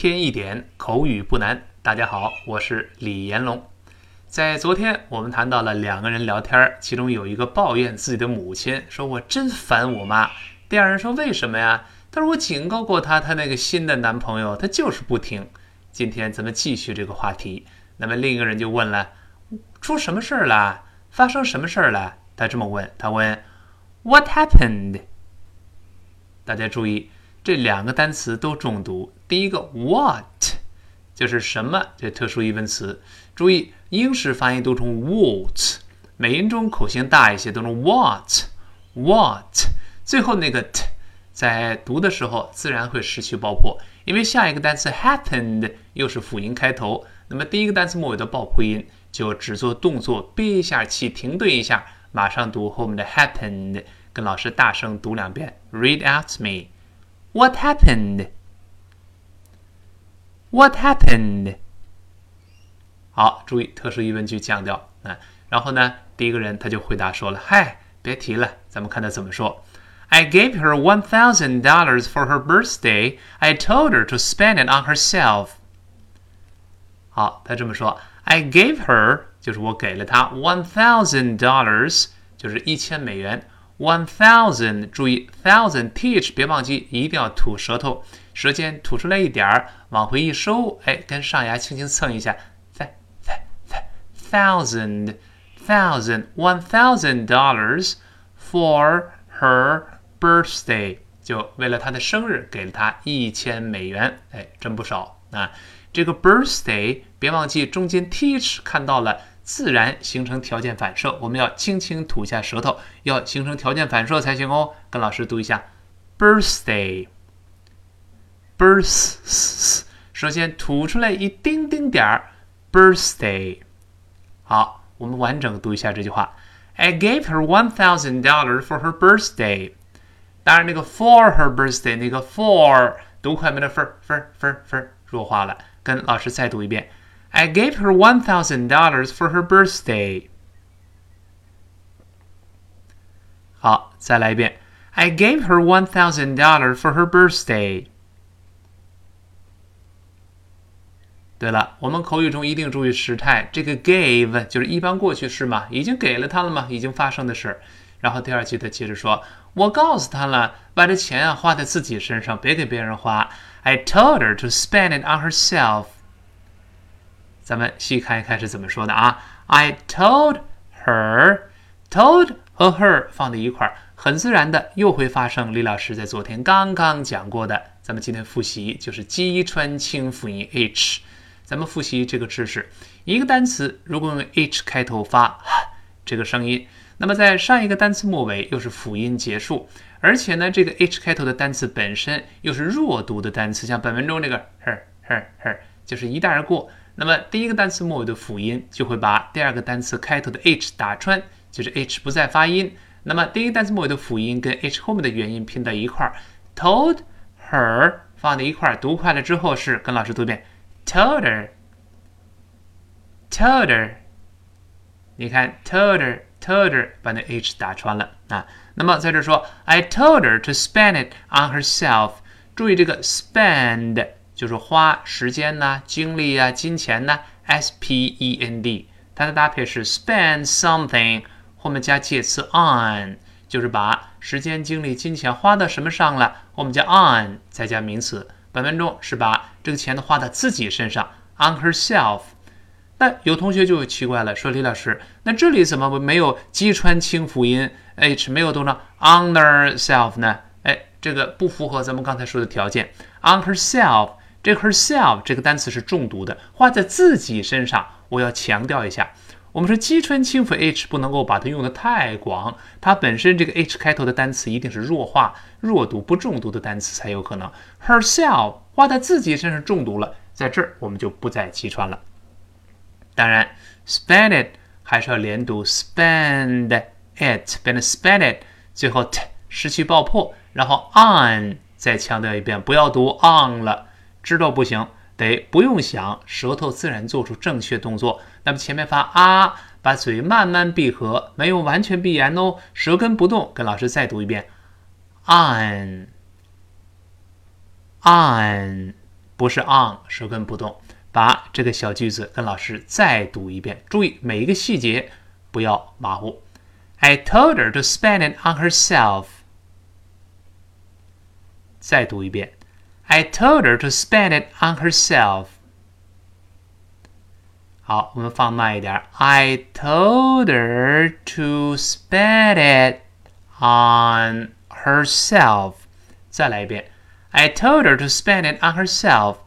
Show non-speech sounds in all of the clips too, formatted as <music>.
一天一点口语不难。大家好，我是李延龙。在昨天我们谈到了两个人聊天，其中有一个抱怨自己的母亲，说我真烦我妈。第二人说为什么呀？他说我警告过她，她那个新的男朋友，她就是不听。今天咱们继续这个话题。那么另一个人就问了，出什么事儿了？发生什么事儿了？他这么问，他问，What happened？大家注意，这两个单词都重读。第一个 what 就是什么，这特殊疑问词。注意，英式发音读成 what，美音中口型大一些，读成 what what。最后那个 t 在读的时候自然会失去爆破，因为下一个单词 happened 又是辅音开头。那么第一个单词末尾的爆破音就只做动作，憋一下气，停顿一下，马上读后面的 happened。跟老师大声读两遍，Read out me. What happened? What happened? 好，注意特殊疑问句降调啊。然后呢，第一个人他就回答说了：“嗨，别提了，咱们看他怎么说。I gave her one thousand dollars for her birthday. I told her to spend it on herself.” 好，他这么说：“I gave her” 就是我给了她 one thousand dollars，就是一千美元。One thousand，注意 thousand teach，别忘记一定要吐舌头， 舌尖吐出来一点儿，往回一收，哎，跟上牙轻轻蹭一下，thousand thousand one thousand dollars for her birthday，就为了她的生日给了她一千美元，哎，真不少啊。这个 birthday，别忘记中间 teach 看到了。自然形成条件反射，我们要轻轻吐下舌头，要形成条件反射才行哦。跟老师读一下，birthday ，birthday，birth，首先吐出来一丁丁点儿，birthday。好，我们完整读一下这句话：I gave her one thousand dollars for her birthday。当然，那个 for her birthday 那个 for 读快门的分分分分弱化了，跟老师再读一遍。I gave her one thousand dollars for her birthday. 好，再来一遍。I gave her one thousand dollars for her birthday. 对了，我们口语中一定注意时态。这个 gave 就是一般过去式嘛，已经给了他了嘛，已经发生的事儿。然后第二句他接着说：“我告诉他了，把这钱啊花在自己身上，别给别人花。I told her to spend it on herself.” 咱们细看一看是怎么说的啊？I told her，told 和 her 放在一块儿，很自然的又会发生李老师在昨天刚刚讲过的。咱们今天复习就是击穿清辅音 h。咱们复习这个知识，一个单词如果用 h 开头发 <laughs> 这个声音，那么在上一个单词末尾又是辅音结束，而且呢，这个 h 开头的单词本身又是弱读的单词，像本文中这个 her her her 就是一带而过。那么第一个单词末尾的辅音就会把第二个单词开头的 h 打穿，就是 h 不再发音。那么第一个单词末尾的辅音跟 h 后面的元音拼到一块儿，told her 放在一块儿，读快了之后是跟老师读一遍 tolder tolder。你看 tolder tolder 把那 h 打穿了啊。那么在这说，I told her to spend it on herself。注意这个 spend。就是花时间呐、精力啊、金钱呐，s p e n d，它的搭配是 spend something，后面加介词 on，就是把时间、精力、金钱花到什么上了，后面加 on，再加名词。本文中是把这个钱都花在自己身上，on herself。那有同学就奇怪了，说李老师，那这里怎么没有击穿清辅音 h，没有读成 on herself 呢？哎，这个不符合咱们刚才说的条件，on herself。这 herself 这个单词是重读的，花在自己身上。我要强调一下，我们说击穿轻辅 h 不能够把它用的太广，它本身这个 h 开头的单词一定是弱化、弱读、不重读的单词才有可能。herself 花在自己身上重读了，在这儿我们就不再击穿了。当然，spend it 还是要连读，spend it 变成 spend it，最后 t 失去爆破，然后 on 再强调一遍，不要读 on 了。知道不行，得不用想，舌头自然做出正确动作。那么前面发啊，把嘴慢慢闭合，没有完全闭严哦，舌根不动。跟老师再读一遍，on，on，不是 on，舌根不动。把这个小句子跟老师再读一遍，注意每一个细节不要马虎。I told her to spend it on herself。再读一遍。I told her to spend it on herself。好，我们放慢一点。I told her to spend it on herself。再来一遍。I told her to spend it on herself。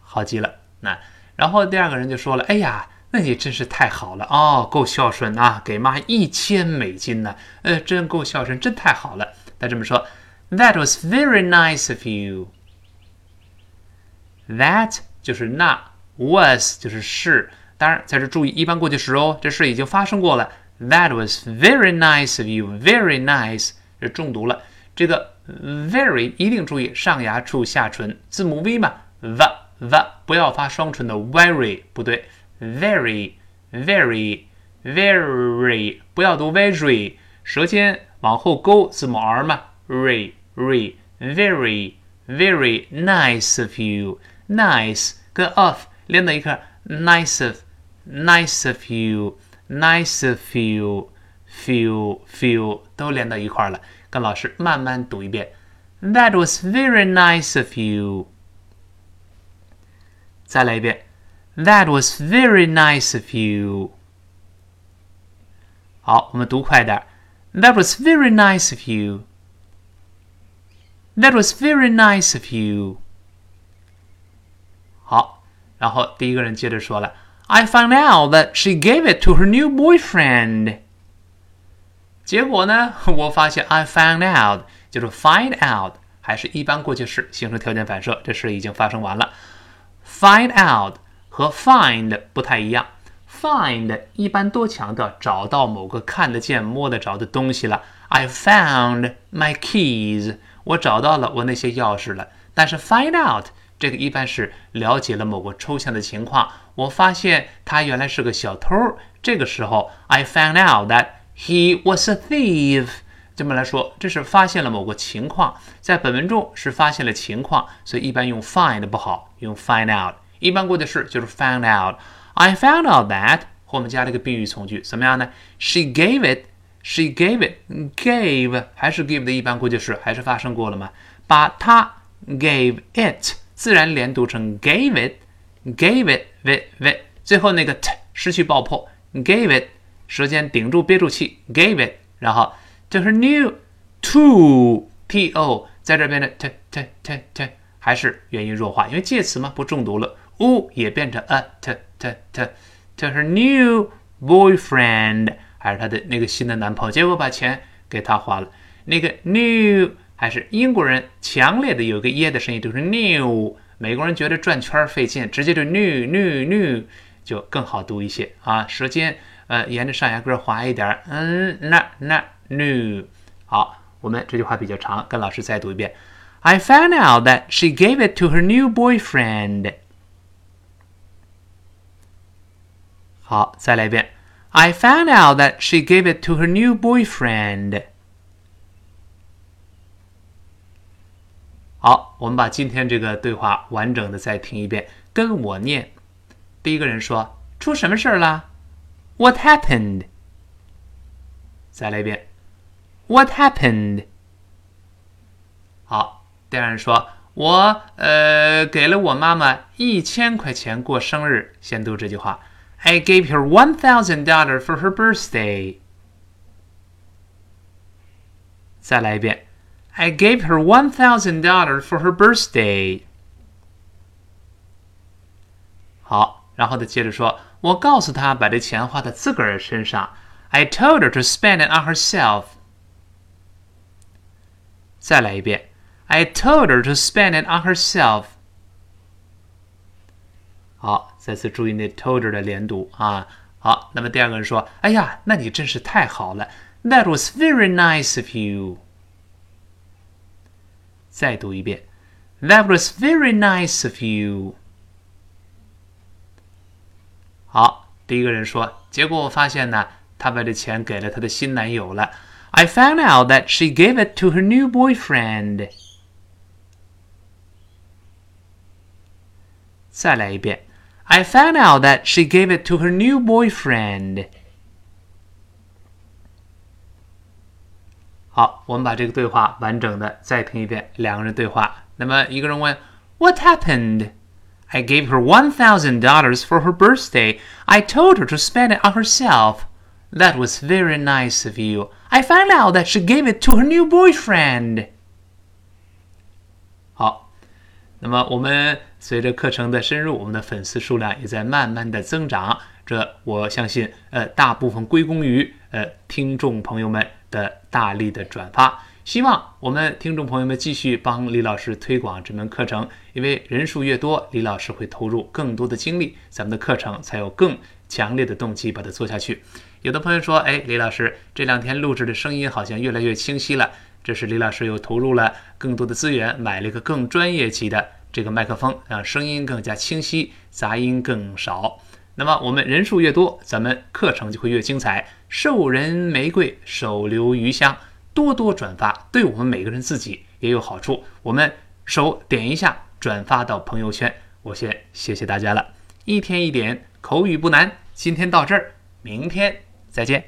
好极了，那然后第二个人就说了：“哎呀，那你真是太好了哦，够孝顺啊，给妈一千美金呢，呃，真够孝顺，真太好了。”他这么说 ：“That was very nice of you。”That 就是那，was 就是是，当然在这注意一般过去时哦，这事已经发生过了。That was very nice of you，very nice 是重读了，这个 very 一定注意上牙触下唇，字母 V 嘛，the。the 不要发双唇的 very 不对，very very very 不要读 very，舌尖往后勾字母 r 嘛，re re very very nice of you，nice 跟 of 连在一块，nice of nice of you nice of you feel feel 都连到一块了，跟老师慢慢读一遍，That was very nice of you。再来一遍，That was very nice of you。好，我们读快点，That was very nice of you。 That was very nice of you。好，然后第一个人接着说了，I found out that she gave it to her new boyfriend。结果呢，我发现 <laughs> I found out 就是 find out，还是一般过去式，形成条件反射，这事已经发生完了。Find out 和 find 不太一样。Find 一般多强调找到某个看得见、摸得着的东西了。I found my keys， 我找到了我那些钥匙了。但是 find out 这个一般是了解了某个抽象的情况。我发现他原来是个小偷。这个时候，I found out that he was a thief。这么来说，这是发现了某个情况，在本文中是发现了情况，所以一般用 find 不好，用 find out。一般过去式就是 found out。I found out that 后面加了一个宾语从句，怎么样呢？She gave it。She gave it。gave 还是 give 的一般过去式，还是发生过了吗？把它 gave it 自然连读成 gave it。gave it v v 最后那个 t 失去爆破，gave it 舌尖顶住憋住气，gave it，然后。就是 new to t o 在这边的 t t t t 还是元音弱化，因为介词嘛不重读了，u 也变成 a t t t，就是 new boyfriend 还是她的那个新的男朋友，结果把钱给他花了。那个 new 还是英国人强烈的有个耶的声音，就是 new。美国人觉得转圈费劲，直接就 new new new 就更好读一些啊，舌尖呃沿着上牙根滑一点，嗯那那。New，好，我们这句话比较长，跟老师再读一遍。I found out that she gave it to her new boyfriend。好，再来一遍。I found out that she gave it to her new boyfriend。好，我们把今天这个对话完整的再听一遍，跟我念。第一个人说：“出什么事儿了？”What happened？再来一遍。What happened？好，第二人说：“我呃给了我妈妈一千块钱过生日。”先读这句话 ：“I gave her one thousand dollars for her birthday。”再来一遍：“I gave her one thousand dollars for her birthday。”好，然后他接着说：“我告诉她把这钱花在自个儿身上。”I told her to spend it on herself。再来一遍，I told her to spend it on herself。 好，再次注意那 told her 的连读啊。好，那么第二个人说：“哎呀，那你真是太好了，That was very nice of you。”再读一遍，That was very nice of you。好，第一个人说：“结果我发现呢，他把这钱给了他的新男友了。” I found out that she gave it to her new boyfriend. 再来一遍。 I found out that she gave it to her new boyfriend. 好，我们把这个对话完整的再听一遍，两个人对话。那么一个人问，What happened? I gave her one thousand dollars for her birthday. I told her to spend it on herself. That was very nice of you. I found out that she gave it to her new boyfriend. 那么我们随着课程的深入，我们的粉丝数量也在慢慢的增长。这我相信，呃，大部分归功于呃听众朋友们的大力的转发。希望我们听众朋友们继续帮李老师推广这门课程，因为人数越多，李老师会投入更多的精力，咱们的课程才有更强烈的动机把它做下去。有的朋友说，哎，李老师这两天录制的声音好像越来越清晰了，这是李老师又投入了更多的资源，买了一个更专业级的这个麦克风，让声音更加清晰，杂音更少。那么我们人数越多，咱们课程就会越精彩。授人玫瑰，手留余香，多多转发，对我们每个人自己也有好处。我们手点一下，转发到朋友圈。我先谢谢大家了。一天一点口语不难，今天到这儿，明天再见。